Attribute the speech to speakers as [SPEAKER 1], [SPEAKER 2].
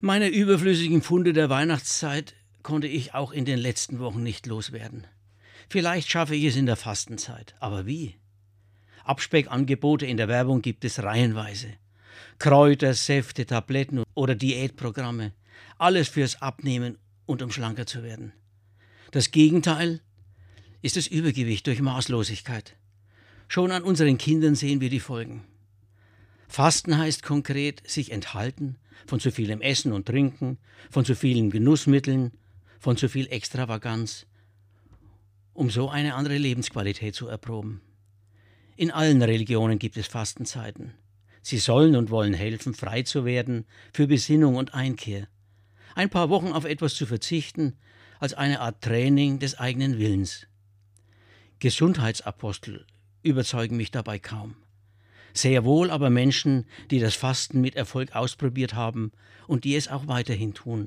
[SPEAKER 1] Meine überflüssigen Funde der Weihnachtszeit konnte ich auch in den letzten Wochen nicht loswerden. Vielleicht schaffe ich es in der Fastenzeit, aber wie? Abspeckangebote in der Werbung gibt es reihenweise. Kräuter, Säfte, Tabletten oder Diätprogramme. Alles fürs Abnehmen und um schlanker zu werden. Das Gegenteil ist das Übergewicht durch Maßlosigkeit. Schon an unseren Kindern sehen wir die Folgen. Fasten heißt konkret sich enthalten von zu vielem Essen und Trinken, von zu vielen Genussmitteln, von zu viel Extravaganz, um so eine andere Lebensqualität zu erproben. In allen Religionen gibt es Fastenzeiten. Sie sollen und wollen helfen, frei zu werden für Besinnung und Einkehr. Ein paar Wochen auf etwas zu verzichten, als eine Art Training des eigenen Willens. Gesundheitsapostel überzeugen mich dabei kaum. Sehr wohl aber Menschen, die das Fasten mit Erfolg ausprobiert haben und die es auch weiterhin tun.